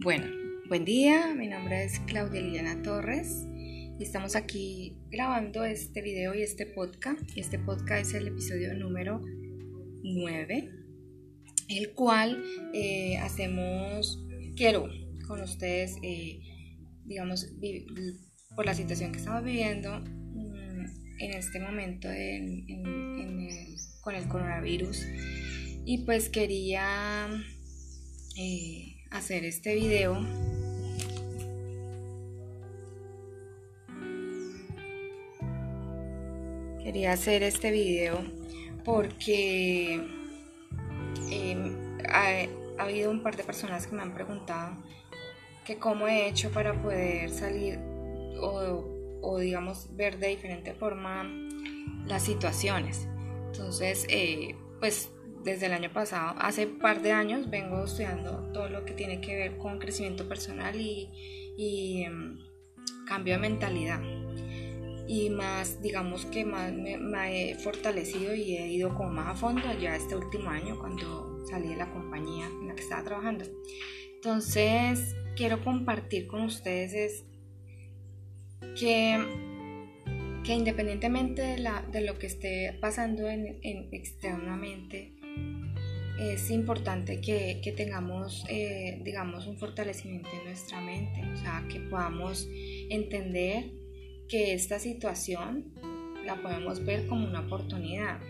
Bueno, buen día, mi nombre es Claudia Liliana Torres y estamos aquí grabando este video y este podcast. Este podcast es el episodio número 9, el cual eh, hacemos, quiero con ustedes, eh, digamos, por la situación que estamos viviendo mm, en este momento con el coronavirus y pues quería... Eh, hacer este video. Quería hacer este video porque em, ha, habido un par de personas que me han preguntado que cómo he hecho para poder salir o, o digamos ver de diferente forma las situaciones. Entonces eh, pues desde el año pasado, hace un par de años, vengo estudiando todo lo que tiene que ver con crecimiento personal y, em, cambio de mentalidad. Y más, digamos que más me, he fortalecido y he ido como más a fondo ya este último año cuando salí de la compañía en la que estaba trabajando. Entonces, quiero compartir con ustedes que, que independientemente de, la, de, lo que esté pasando en, en externamente, es importante que, tengamos, eh, digamos, un fortalecimiento en nuestra mente, o sea, que podamos entender que esta situación la podemos ver como una oportunidad.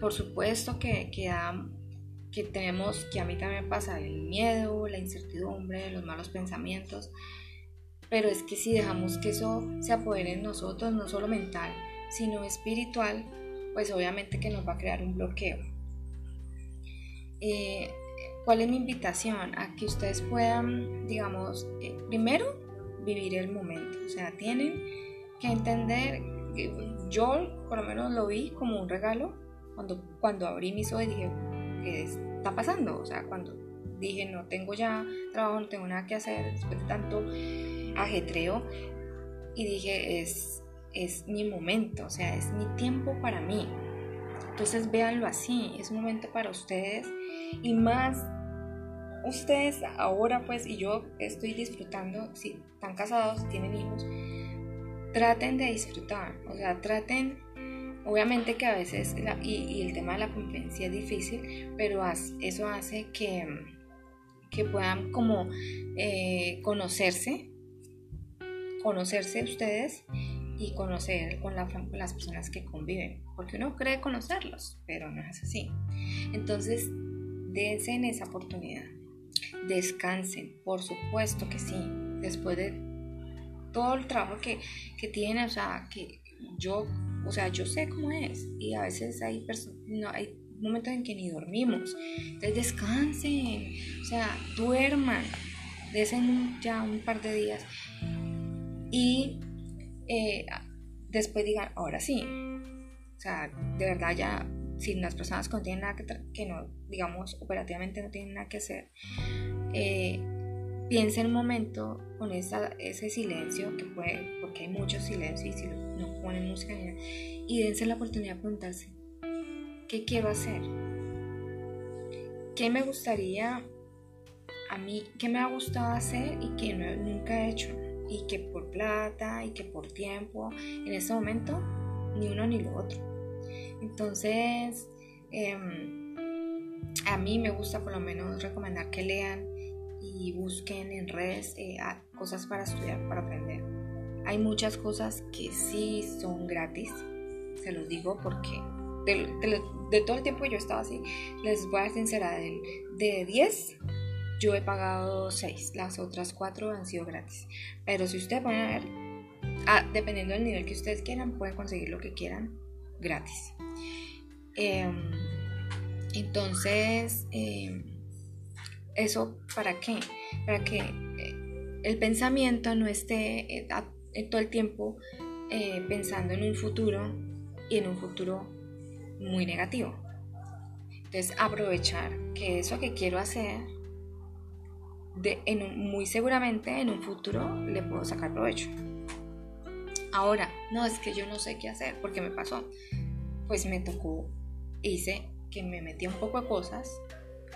Por supuesto que, que, que tenemos, que a mí también pasa el miedo, la incertidumbre, los malos pensamientos, pero es que si dejamos que eso se apodere en nosotros, no solo mental, sino espiritual, pues obviamente que nos va a crear un bloqueo. Eh, ¿cuál es mi invitación? A que ustedes puedan, digamos, eh, primero vivir el momento. O sea, tienen que entender, que yo por lo menos lo vi como un regalo cuando, cuando abrí mis ojos y dije, ¿qué está pasando? O sea, cuando dije, no tengo ya trabajo, no tengo nada que hacer después de tanto ajetreo. Y dije, es, es mi momento, o sea, es mi tiempo para mí. Entonces véanlo así, es un momento para ustedes y más ustedes ahora pues y yo estoy disfrutando, si están casados, tienen hijos, traten de disfrutar, o sea, traten, obviamente que a veces, y, el tema de la convivencia es difícil, pero eso hace que, que puedan como eh, conocerse, conocerse ustedes y conocer con, las personas que conviven, porque uno cree conocerlos, pero no es así. Entonces, dense en esa oportunidad, descansen, por supuesto que sí, después de todo el trabajo que, que tienen, o sea, que yo, o sea, yo sé cómo es, y a veces hay, no, hay momentos en que ni dormimos, entonces descansen, o sea, duerman, desen ya un par de días. Y eh, después digan, ahora sí. O sea, de verdad ya, si las personas que no tienen nada que, que no, digamos, operativamente no tienen nada que hacer, eh, piensen un momento con esa, ese silencio que puede, porque hay mucho silencio y si no ponen música y dense la oportunidad de preguntarse, ¿qué quiero hacer? ¿Qué me gustaría a mí, qué me ha gustado hacer y que nunca he hecho? Y que por plata y que por tiempo, en ese momento ni uno ni lo otro. Entonces, em, a mí me gusta por lo menos recomendar que lean y busquen en redes eh, cosas para estudiar, para aprender. Hay muchas cosas que sí son gratis, se los digo porque de, todo el tiempo que yo estaba así, les voy a ser sincera, de, de 10 yo he pagado 6, las otras 4 han sido gratis. Pero si ustedes van a ver, ah, dependiendo del nivel que ustedes quieran, pueden conseguir lo que quieran gratis. Em, entonces, em, ¿eso para qué? Para que eh, el pensamiento no esté eh, todo el tiempo eh, pensando en un futuro y en un futuro muy negativo. Entonces, aprovechar que eso que quiero hacer en muy seguramente en un futuro le puedo sacar provecho. Ahora, no es que yo no sé qué hacer porque me pasó. Pues me tocó, hice que me metí un poco de cosas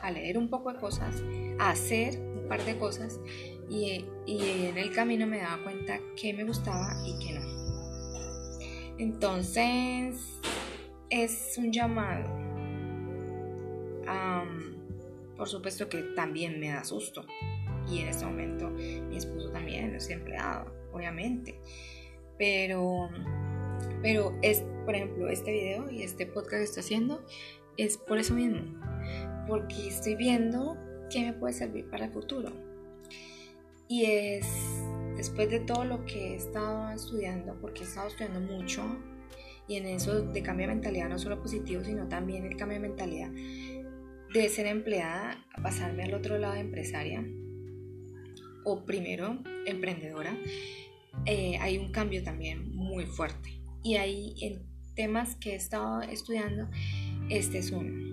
a leer un poco de cosas, a hacer un par de cosas y, en el camino me daba cuenta que me gustaba y que no. Entonces es un llamado. Por supuesto que también me da susto. Y en este momento mi esposo también es empleado, obviamente. Pero, pero es, por ejemplo, este video y este podcast que estoy haciendo es por eso mismo. Porque estoy viendo qué me puede servir para el futuro. Y es después de todo lo que he estado estudiando, porque he estado estudiando mucho, y en eso de cambio de mentalidad, no solo positivo, sino también el cambio de mentalidad de ser empleada a pasarme al otro lado de empresaria, o primero emprendedora, eh, hay un cambio también muy fuerte. Y ahí en temas que he estado estudiando, este es uno.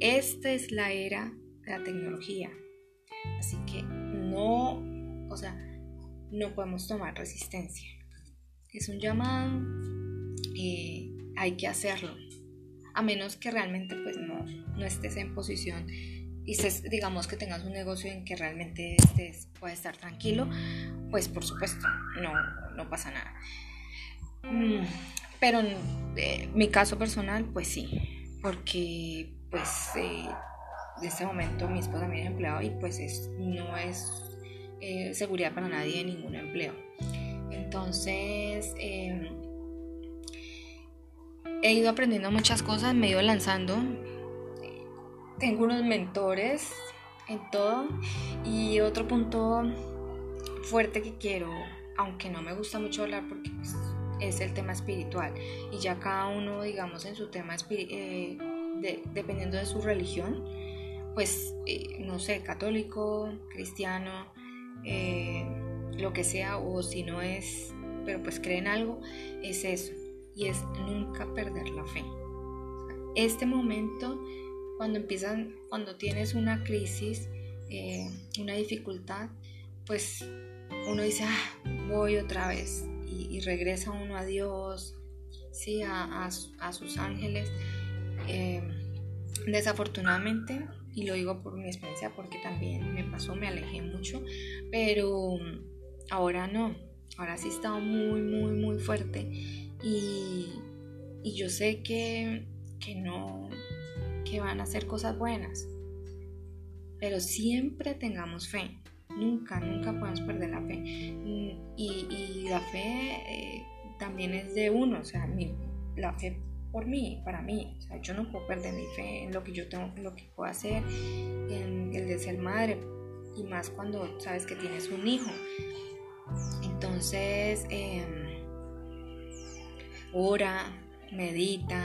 esta es la era de la tecnología. Así que no, o sea, no podemos tomar resistencia. Es un llamado, eh, hay que hacerlo. A menos que realmente pues no, no estés en posición y digamos que tengas un negocio en que realmente estés, puedes estar tranquilo, pues por supuesto, no, no pasa nada. Mm, pero en eh, mi caso personal, pues sí, porque pues eh, en este momento mi esposa también es empleado y pues es, no es eh, seguridad para nadie ningún empleo. Entonces, em, he ido aprendiendo muchas cosas, me he ido lanzando. Tengo unos mentores en todo. Y otro punto fuerte que quiero, aunque no me gusta mucho hablar porque pues, es el tema espiritual. Y ya cada uno digamos en su tema eh, dependiendo de su religión pues eh, no sé católico cristiano eh, lo que sea o si no es pero pues creen algo es eso y es nunca perder la fe. Este momento cuando empiezan, cuando tienes una crisis, eh, una dificultad, pues uno dice, ah, voy otra vez y, regresa uno a Dios, sí, a, sus ángeles. Eh, desafortunadamente, y lo digo por mi experiencia porque también me pasó, me alejé mucho, pero ahora no, ahora sí he estado muy, muy, muy fuerte y, y yo sé que, que no, que van a hacer cosas buenas. Pero siempre tengamos fe. Nunca, nunca podemos perder la fe. Mm, y, la fe eh, también es de uno, o sea, la fe por mí, para mí. O sea, yo no puedo perder mi fe en lo que yo tengo, lo que puedo hacer, en el de ser madre. Y más cuando sabes que tienes un hijo. Entonces, eh, ora, medita,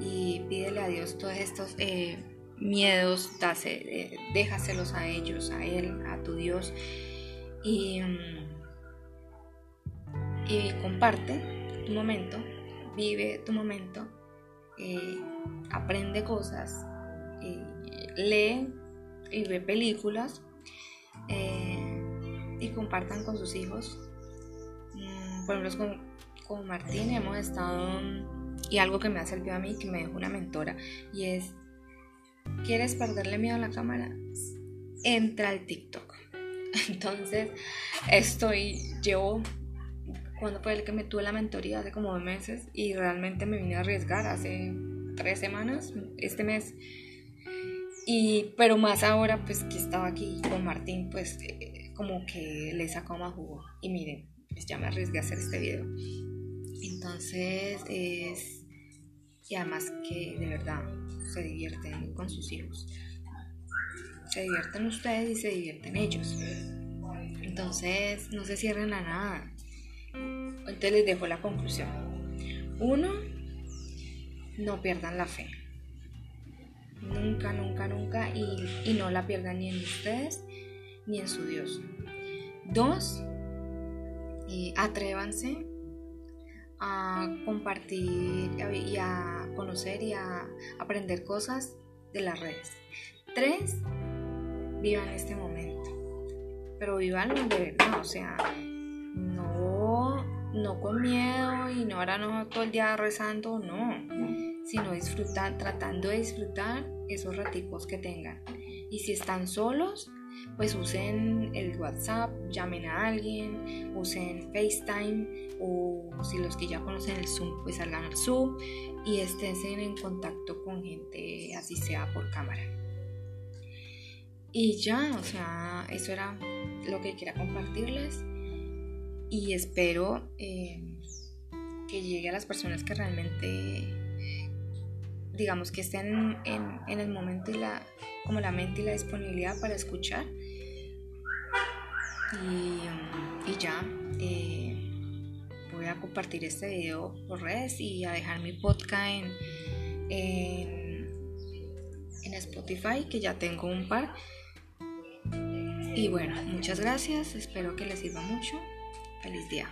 y pídele a Dios todos estos eh, miedos, eh, déjaselos a ellos, a Él, a tu Dios y, mm, y comparte tu momento, vive tu momento, eh, aprende cosas, lee y ve películas y compartan con sus hijos. Mm, por ejemplo, con, Martín hemos estado y algo que me ha servido a mí, que me dejó una mentora, y es, ¿quieres perderle miedo a la cámara? Entra al TikTok. Entonces, estoy, llevo, cuando fue el que me tuve la mentoría? Hace como dos meses, y realmente me vine a arriesgar hace tres semanas, este mes. Y, pero más ahora, pues que estaba aquí con Martín, pues eh, como que le sacó más jugo. Y miren, pues ya me arriesgué a hacer este video. Entonces es... Y además que de verdad se divierten con sus hijos. Se divierten ustedes y se divierten ellos. Entonces no se cierren a nada. Entonces les dejo la conclusión. Uno, no pierdan la fe. Nunca, nunca, nunca. Y, y no la pierdan ni en ustedes ni en su Dios. Dos, y atrévanse a compartir y a conocer y a aprender cosas de las redes. Tres, vivan este momento. Pero vivan de verdad, o sea, no, no con miedo y no ahora no todo el día rezando, no. sino disfrutar, tratando de disfrutar esos raticos que tengan. Y si están solos, pues usen el WhatsApp, llamen a alguien, usen FaceTime o si los que ya conocen el Zoom, pues salgan al Zoom y estén en contacto con gente, así sea por cámara. Y ya, o sea, eso era lo que quería compartirles y espero eh, que llegue a las personas que realmente digamos que estén en, el momento y la como la mente y la disponibilidad para escuchar y, ya eh, voy a compartir este video por redes y a dejar mi podcast en, en, en Spotify que ya tengo un par. Y bueno muchas gracias espero que les sirva mucho. Feliz día